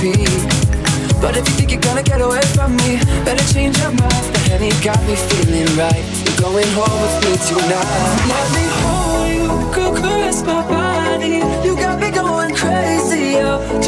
feet. But if you think you're gonna get away from me, better change your mind. The honey got me feeling right. You're going home with me tonight. Let me hold you, girl, caress my body. You got me going crazy. Oh.